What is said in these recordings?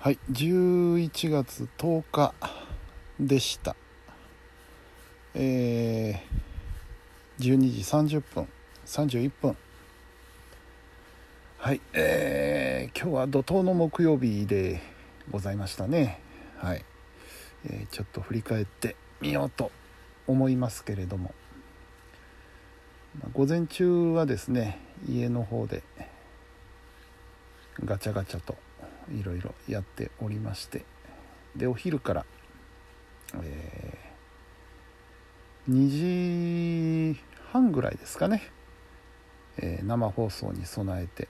はい11月10日でした。えー、12時30分31分。はいえー、今日は怒涛の木曜日でございましたね。はい、えー、ちょっと振り返ってみようと思いますけれども。午前中はですね家の方でガチャガチャといろいろやっておりまして。でお昼から、えー、2時半ぐらいですかね、えー、生放送に備えて、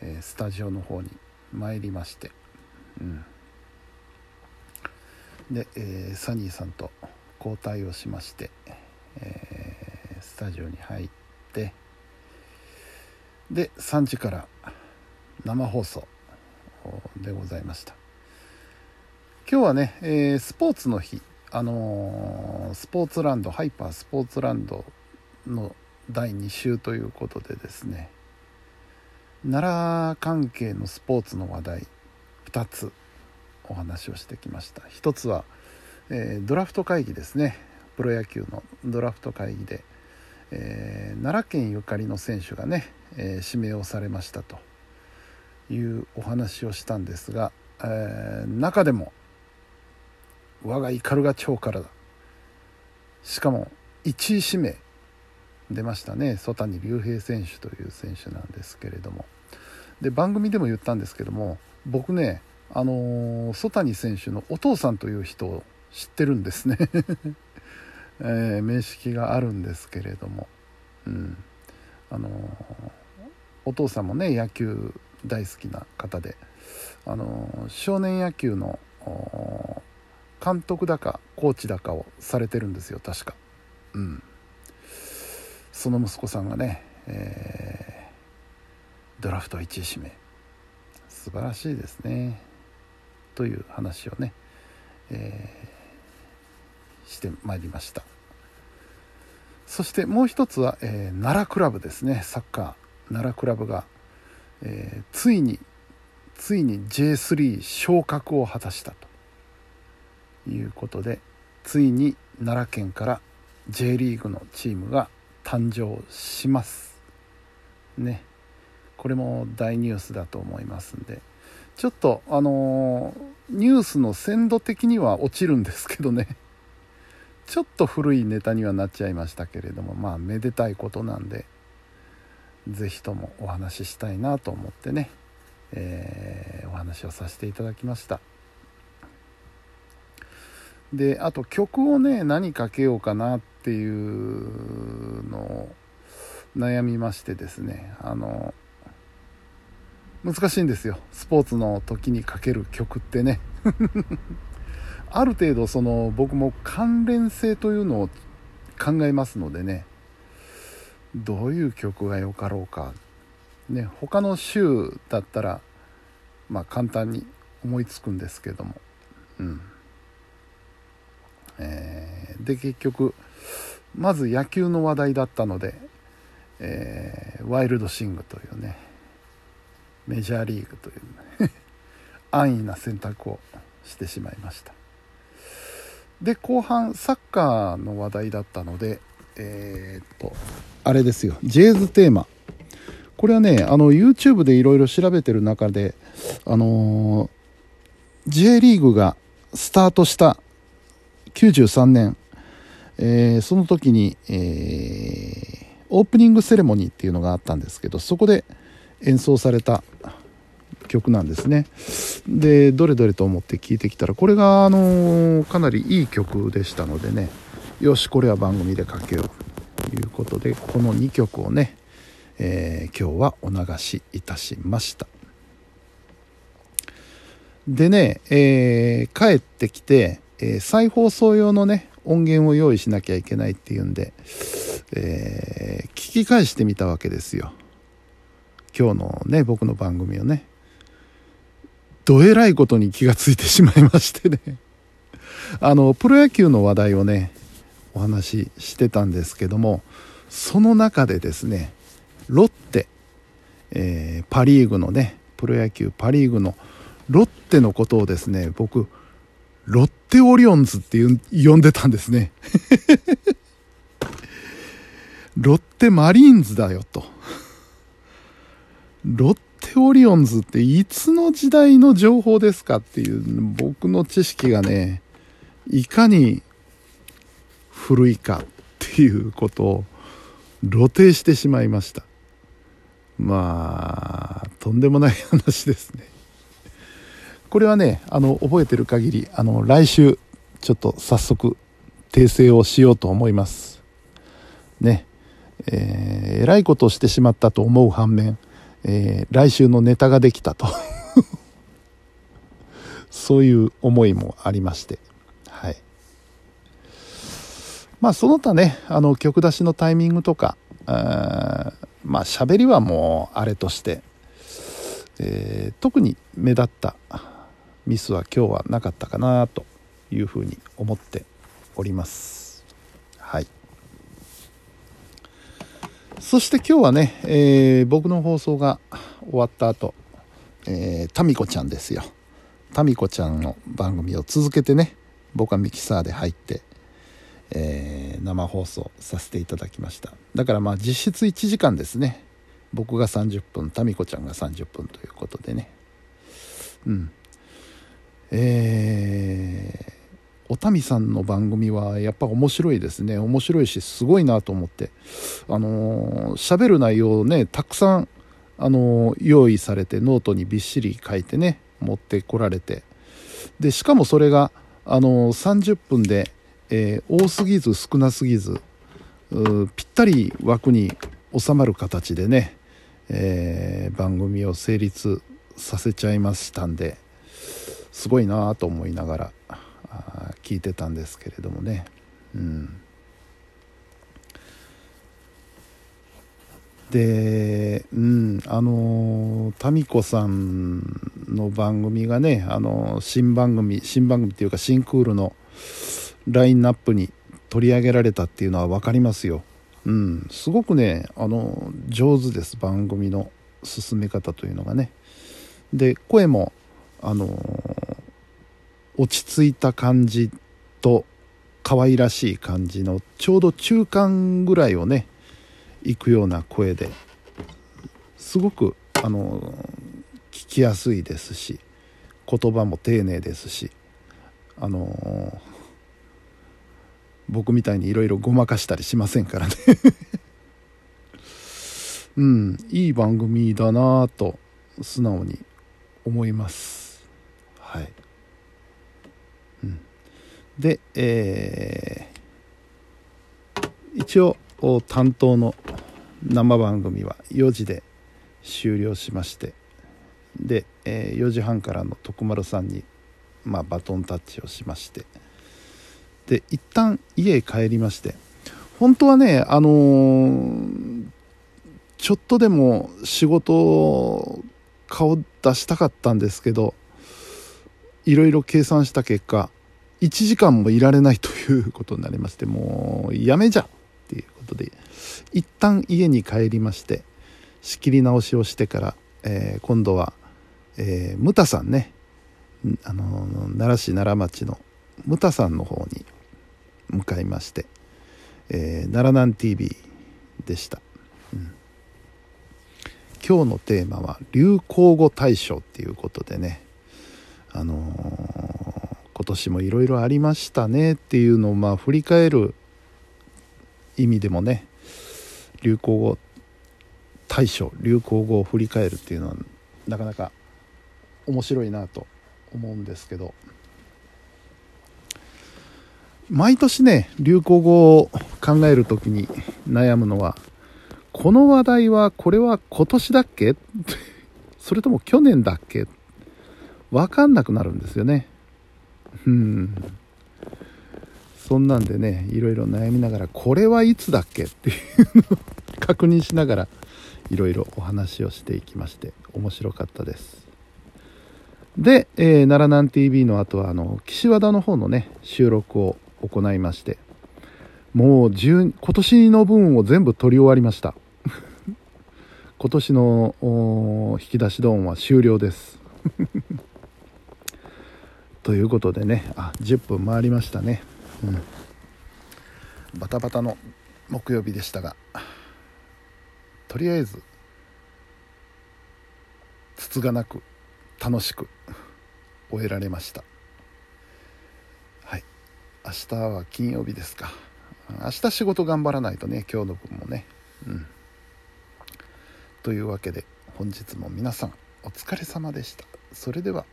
えー、スタジオの方に参りまして、うん、で、えサニーさんと交代をしまして、えスタジオに入って。で3時から生放送でございました。今日はね、えー、スポーツの日。あのー、スポーツランドハイパースポーツランドの第2週ということでですね。奈良関係のスポーツの話題2つお話をしてきました。1つは、えー、ドラフト会議ですね。プロ野球のドラフト会議で、えー、奈良県ゆかりの選手がね、えー、指名をされましたと。いうお話をしたんですが、えー、中でも我が斑鳩町からだ。しかも1位指名出ましたね。曽谷龍平選手という選手なんですけれども。で番組でも言ったんですけども僕ねあのー、曽谷選手のお父さんという人を知ってるんですね。えー、面識があるんですけれども、うん。あのー、お父さんもね野球大好きな方であの少年野球の監督だかコーチだかをされてるんですよ確か。うん。その息子さんがね、えー、ドラフト1位指名。素晴らしいですね。という話をね、えー、してまいりました。そしてもう一つは、えー、奈良クラブですね。サッカー。奈良クラブがえー、ついについに J3 昇格を果たしたと。いうことでついに奈良県から J リーグのチームが誕生します。ね。これも大ニュースだと思いますんで。ちょっとあのー、ニュースの鮮度的には落ちるんですけどね。ちょっと古いネタにはなっちゃいましたけれどもまあめでたいことなんで。是非ともお話ししたいなと思ってね、えー、お話をさせていただきました。であと曲をね何かけようかなっていうのを悩みましてですねあの難しいんですよ。スポーツの時にかける曲ってね。ある程度その僕も関連性というのを考えますのでねどういう曲がよかろうか。ね他の週だったらまあ簡単に思いつくんですけども。うん。えー、で結局まず野球の話題だったので、えー、ワイルドシングというねメジャーリーグという 安易な選択をしてしまいました。で後半サッカーの話題だったのでえー、っとあれですよ、ジェイズテーマ。これはね、あの、YouTube でいろいろ調べてる中で、あのー、J リーグがスタートした93年、えー、その時に、え、オープニングセレモニーっていうのがあったんですけど、そこで演奏された曲なんですね。で、どれどれと思って聴いてきたら、これが、あの、かなりいい曲でしたのでね、よし、これは番組でかけよう。ということでこの2曲をね、えー、今日はお流しいたしました。でね、えー、帰ってきて、えー、再放送用のね音源を用意しなきゃいけないっていうんで、えー、聞き返してみたわけですよ。今日のね僕の番組をね。どえらいことに気がついてしまいましてね。あのプロ野球の話題をねお話ししてたんですけどもその中でですねロッテ、えー、パ・リーグのねプロ野球パ・リーグのロッテのことをですね僕ロッテオリオンズって呼んでたんですね。ロッテマリーンズだよと。ロッテオリオンズっていつの時代の情報ですかっていう僕の知識がねいかに古いかっていうことを露呈してしまいました。まあとんでもない話ですね。これはねあの覚えてる限りあの来週ちょっと早速訂正をしようと思います。ね。えー、えらいことをしてしまったと思う反面、えー、来週のネタができたと。そういう思いもありまして。はい。まあその他ねあの曲出しのタイミングとかあまあ喋りはもうあれとして、えー、特に目立ったミスは今日はなかったかなというふうに思っております。はい。そして今日はね、えー、僕の放送が終わった後、えー、タミコちゃんですよ。タミコちゃんの番組を続けてね僕はミキサーで入ってえー、生放送させていただきました。だからまあ実質1時間ですね。僕が30分タミコちゃんが30分ということでね。うん。えー、おたみさんの番組はやっぱ面白いですね。面白いしすごいなと思って。あの喋、ー、る内容をねたくさんあのー、用意されてノートにびっしり書いてね持ってこられて。でしかもそれがあの30分でえー、多すぎず少なすぎずぴったり枠に収まる形でね、えー、番組を成立させちゃいましたんですごいなと思いながら聞いてたんですけれどもね。うんで、うん、あの民子さんの番組がね、あの新番組新番組っていうか新クールのラインナップに取り上げられたっていうのは分かりますよ。うん、すごくねあの上手です番組の進め方というのがね。で声もあの落ち着いた感じと可愛らしい感じのちょうど中間ぐらいをねいくような声ですごくあの聞きやすいですし言葉も丁寧ですしあの僕みたいにいろいろごまかしたりしませんからね。うんいい番組だなぁと素直に思います。はい、うん、でえー、一応担当の生番組は4時で終了しましてで、えー、4時半からの徳丸さんに、まあ、バトンタッチをしましてで一旦家へ帰りまして。本当はねあのー、ちょっとでも仕事顔出したかったんですけどいろいろ計算した結果1時間もいられないということになりましてもうやめじゃっていうことで一旦家に帰りまして仕切り直しをしてから、えー、今度は、えー、ムタさんねあの奈良市奈良町のムタさんの方に向かいまして、えー、奈良南 TV でした、うん、今日のテーマは流行語大賞っていうことでね。あのー、今年もいろいろありましたね。っていうのをまあ振り返る意味でもね。流行語大賞流行語を振り返るっていうのはなかなか面白いなと思うんですけど。毎年ね流行語を考える時に悩むのはこの話題はこれは今年だっけ？それとも去年だっけ？分かんなくなるんですよね。うん。そんなんでねいろいろ悩みながらこれはいつだっけ？っていうのを 確認しながらいろいろお話をしていきまして面白かったです。で、えー、奈良南 TV の後はあの岸和田の方のね収録を行いましてもう今年の分を全部取り終わりました。今年の引き出しドンは終了です。ということでねあ10分回りましたね。うん。バタバタの木曜日でしたがとりあえずつつがなく楽しく終えられました。明日は金曜日ですか。明日仕事頑張らないとね今日の分もね。うん。というわけで本日も皆さんお疲れ様でした。それでは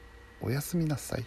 おやすみなさい。